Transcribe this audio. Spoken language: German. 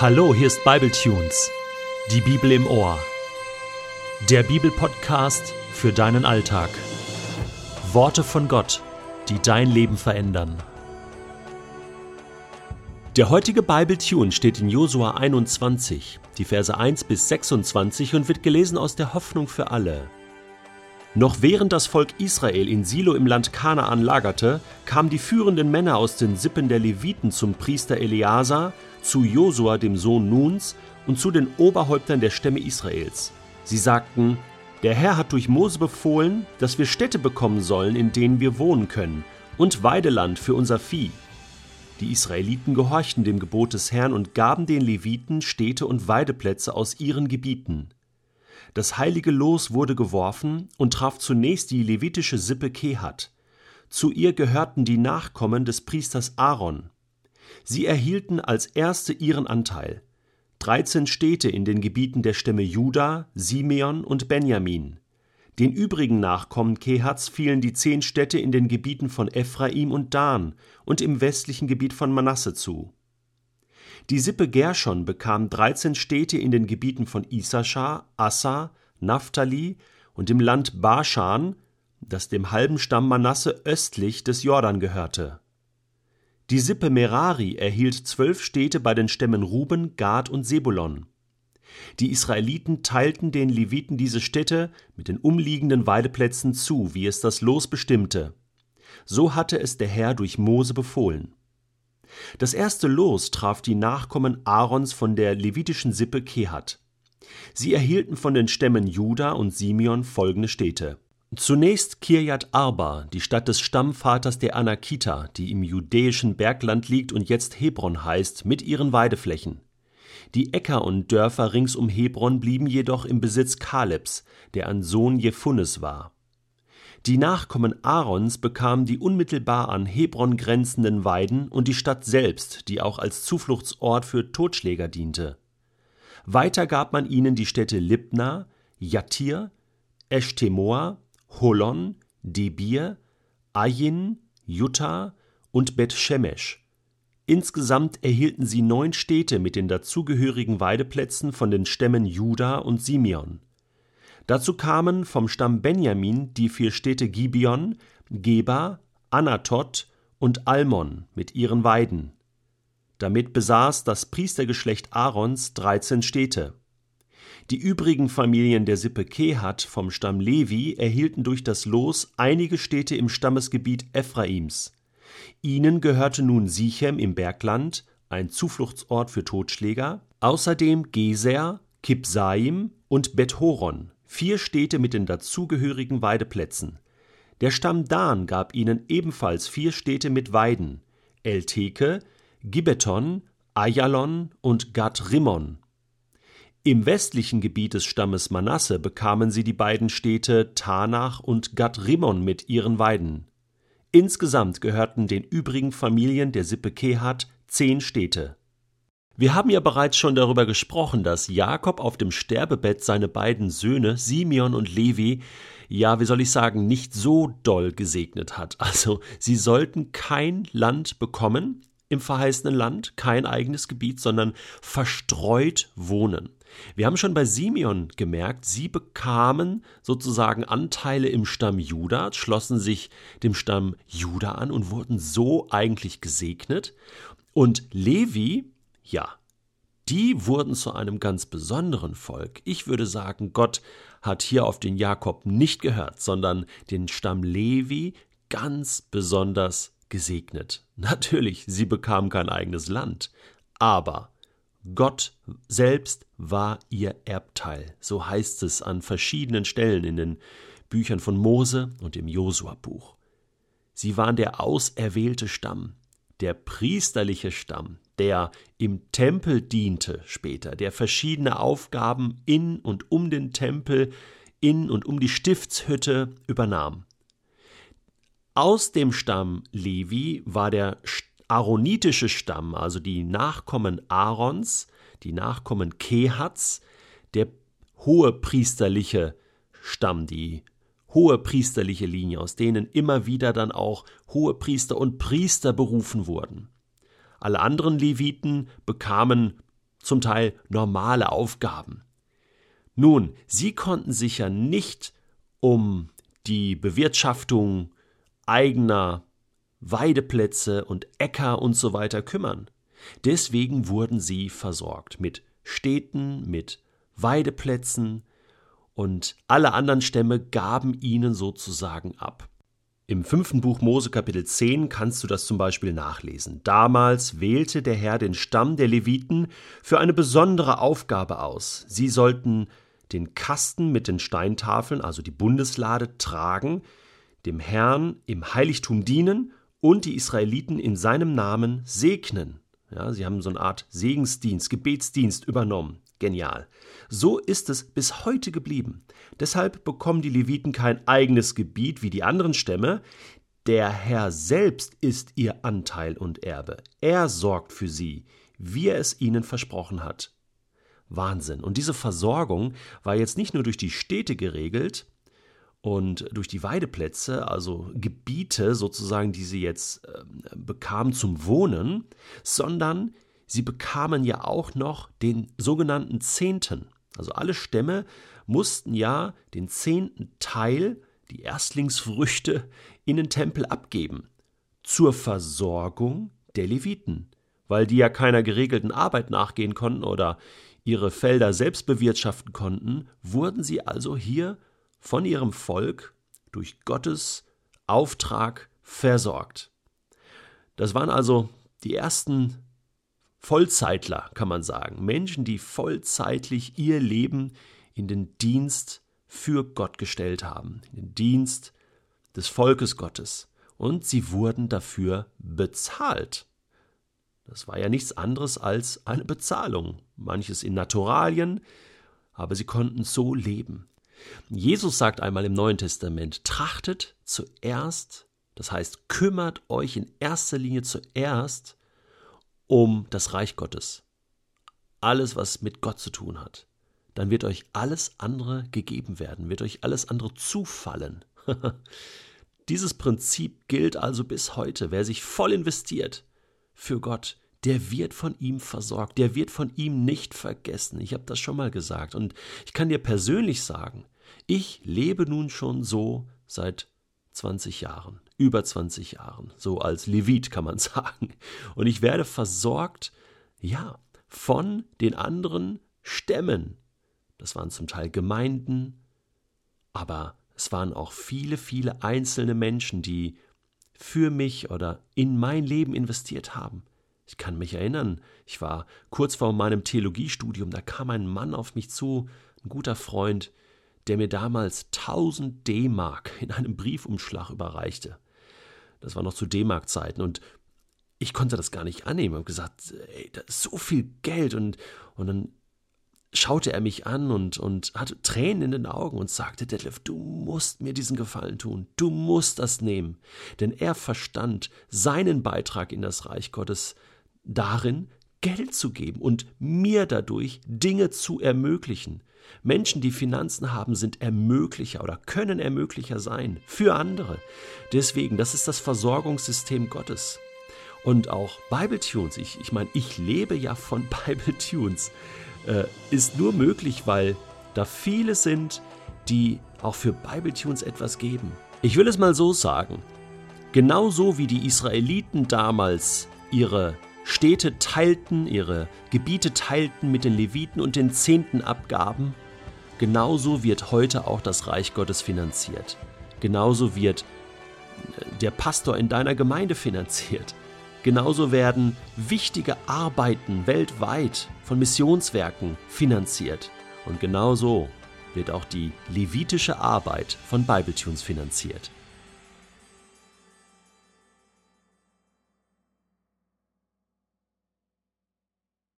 Hallo, hier ist Bibletunes, die Bibel im Ohr. Der Bibelpodcast für deinen Alltag. Worte von Gott, die dein Leben verändern. Der heutige Bibletune steht in Josua 21, die Verse 1 bis 26 und wird gelesen aus der Hoffnung für alle. Noch während das Volk Israel in Silo im Land Kanaan lagerte, kamen die führenden Männer aus den Sippen der Leviten zum Priester Eleazar, zu Josua dem Sohn Nuns und zu den Oberhäuptern der Stämme Israels. Sie sagten, der Herr hat durch Mose befohlen, dass wir Städte bekommen sollen, in denen wir wohnen können, und Weideland für unser Vieh. Die Israeliten gehorchten dem Gebot des Herrn und gaben den Leviten Städte und Weideplätze aus ihren Gebieten. Das heilige Los wurde geworfen und traf zunächst die levitische Sippe Kehat. Zu ihr gehörten die Nachkommen des Priesters Aaron. Sie erhielten als erste ihren Anteil. Dreizehn Städte in den Gebieten der Stämme Juda, Simeon und Benjamin. Den übrigen Nachkommen Kehats fielen die zehn Städte in den Gebieten von Ephraim und Dan und im westlichen Gebiet von Manasse zu. Die Sippe Gershon bekam 13 Städte in den Gebieten von Issachar, Assa, Naphtali und im Land Baschan, das dem halben Stamm Manasse östlich des Jordan gehörte. Die Sippe Merari erhielt zwölf Städte bei den Stämmen Ruben, Gad und Sebulon. Die Israeliten teilten den Leviten diese Städte mit den umliegenden Weideplätzen zu, wie es das Los bestimmte. So hatte es der Herr durch Mose befohlen. Das erste Los traf die Nachkommen Aarons von der levitischen Sippe Kehat. Sie erhielten von den Stämmen Juda und Simeon folgende Städte. Zunächst Kirjat Arba, die Stadt des Stammvaters der Anakita, die im judäischen Bergland liegt und jetzt Hebron heißt, mit ihren Weideflächen. Die Äcker und Dörfer rings um Hebron blieben jedoch im Besitz Kalebs, der ein Sohn Jephunes war. Die Nachkommen Aarons bekamen die unmittelbar an Hebron grenzenden Weiden und die Stadt selbst, die auch als Zufluchtsort für Totschläger diente. Weiter gab man ihnen die Städte Libna, Jatir, Eshtemoa, Holon, Debir, Ayin, Jutta und Bet Shemesh. Insgesamt erhielten sie neun Städte mit den dazugehörigen Weideplätzen von den Stämmen Juda und Simeon. Dazu kamen vom Stamm Benjamin die vier Städte Gibeon, Geba, Anatot und Almon mit ihren Weiden. Damit besaß das Priestergeschlecht Aarons dreizehn Städte. Die übrigen Familien der Sippe Kehat vom Stamm Levi erhielten durch das Los einige Städte im Stammesgebiet Ephraims. Ihnen gehörte nun Sichem im Bergland, ein Zufluchtsort für Totschläger, außerdem Geser, Kipsaim und Bethoron, vier Städte mit den dazugehörigen Weideplätzen. Der Stamm Dan gab ihnen ebenfalls vier Städte mit Weiden: Elteke, Gibeton, Ayalon und Gad Rimmon. Im westlichen Gebiet des Stammes Manasse bekamen sie die beiden Städte Tanach und Gad Rimmon mit ihren Weiden. Insgesamt gehörten den übrigen Familien der Sippe Kehat zehn Städte. Wir haben ja bereits schon darüber gesprochen, dass Jakob auf dem Sterbebett seine beiden Söhne Simeon und Levi, ja, wie soll ich sagen, nicht so doll gesegnet hat. Also, sie sollten kein Land bekommen im verheißenen Land, kein eigenes Gebiet, sondern verstreut wohnen. Wir haben schon bei Simeon gemerkt, sie bekamen sozusagen Anteile im Stamm Juda, schlossen sich dem Stamm Juda an und wurden so eigentlich gesegnet. Und Levi ja, die wurden zu einem ganz besonderen Volk. Ich würde sagen, Gott hat hier auf den Jakob nicht gehört, sondern den Stamm Levi ganz besonders gesegnet. Natürlich, sie bekamen kein eigenes Land, aber Gott selbst war ihr Erbteil. So heißt es an verschiedenen Stellen in den Büchern von Mose und im Josua-Buch. Sie waren der auserwählte Stamm, der priesterliche Stamm, der im Tempel diente später, der verschiedene Aufgaben in und um den Tempel, in und um die Stiftshütte übernahm. Aus dem Stamm Levi war der aaronitische Stamm, also die Nachkommen Aarons, die Nachkommen Kehats, der hohe priesterliche Stamm, die hohe priesterliche Linie, aus denen immer wieder dann auch hohe Priester und Priester berufen wurden. Alle anderen Leviten bekamen zum Teil normale Aufgaben. Nun, sie konnten sich ja nicht um die Bewirtschaftung eigener Weideplätze und Äcker und so weiter kümmern. Deswegen wurden sie versorgt mit Städten, mit Weideplätzen, und alle anderen Stämme gaben ihnen sozusagen ab. Im fünften Buch Mose Kapitel 10 kannst du das zum Beispiel nachlesen. Damals wählte der Herr den Stamm der Leviten für eine besondere Aufgabe aus. Sie sollten den Kasten mit den Steintafeln, also die Bundeslade, tragen, dem Herrn im Heiligtum dienen und die Israeliten in seinem Namen segnen. Ja, sie haben so eine Art Segensdienst, Gebetsdienst übernommen. Genial. So ist es bis heute geblieben. Deshalb bekommen die Leviten kein eigenes Gebiet wie die anderen Stämme. Der Herr selbst ist ihr Anteil und Erbe. Er sorgt für sie, wie er es ihnen versprochen hat. Wahnsinn. Und diese Versorgung war jetzt nicht nur durch die Städte geregelt und durch die Weideplätze, also Gebiete sozusagen, die sie jetzt äh, bekamen zum Wohnen, sondern sie bekamen ja auch noch den sogenannten Zehnten. Also alle Stämme mussten ja den zehnten Teil, die Erstlingsfrüchte, in den Tempel abgeben. Zur Versorgung der Leviten, weil die ja keiner geregelten Arbeit nachgehen konnten oder ihre Felder selbst bewirtschaften konnten, wurden sie also hier von ihrem Volk durch Gottes Auftrag versorgt. Das waren also die ersten Vollzeitler, kann man sagen. Menschen, die vollzeitlich ihr Leben in den Dienst für Gott gestellt haben, in den Dienst des Volkes Gottes. Und sie wurden dafür bezahlt. Das war ja nichts anderes als eine Bezahlung, manches in Naturalien, aber sie konnten so leben. Jesus sagt einmal im Neuen Testament, trachtet zuerst, das heißt, kümmert euch in erster Linie zuerst um das Reich Gottes. Alles, was mit Gott zu tun hat. Dann wird euch alles andere gegeben werden, wird euch alles andere zufallen. Dieses Prinzip gilt also bis heute. Wer sich voll investiert für Gott, der wird von ihm versorgt, der wird von ihm nicht vergessen. Ich habe das schon mal gesagt und ich kann dir persönlich sagen, ich lebe nun schon so seit 20 Jahren über 20 Jahren, so als Levit kann man sagen. Und ich werde versorgt, ja, von den anderen Stämmen. Das waren zum Teil Gemeinden, aber es waren auch viele, viele einzelne Menschen, die für mich oder in mein Leben investiert haben. Ich kann mich erinnern, ich war kurz vor meinem Theologiestudium, da kam ein Mann auf mich zu, ein guter Freund, der mir damals 1000 D-Mark in einem Briefumschlag überreichte. Das war noch zu D-Mark-Zeiten und ich konnte das gar nicht annehmen. Ich habe gesagt, ey, da ist so viel Geld und, und dann schaute er mich an und, und hatte Tränen in den Augen und sagte, Detlef, du musst mir diesen Gefallen tun, du musst das nehmen. Denn er verstand seinen Beitrag in das Reich Gottes darin, Geld zu geben und mir dadurch Dinge zu ermöglichen. Menschen, die Finanzen haben, sind Ermöglicher oder können Ermöglicher sein für andere. Deswegen, das ist das Versorgungssystem Gottes. Und auch Bible Tunes, ich, ich meine, ich lebe ja von Bible Tunes, äh, ist nur möglich, weil da viele sind, die auch für Bible Tunes etwas geben. Ich will es mal so sagen, genauso wie die Israeliten damals ihre Städte teilten, ihre Gebiete teilten mit den Leviten und den Zehnten abgaben, genauso wird heute auch das Reich Gottes finanziert. Genauso wird äh, der Pastor in deiner Gemeinde finanziert. Genauso werden wichtige Arbeiten weltweit von Missionswerken finanziert. Und genauso wird auch die levitische Arbeit von Bibletunes finanziert.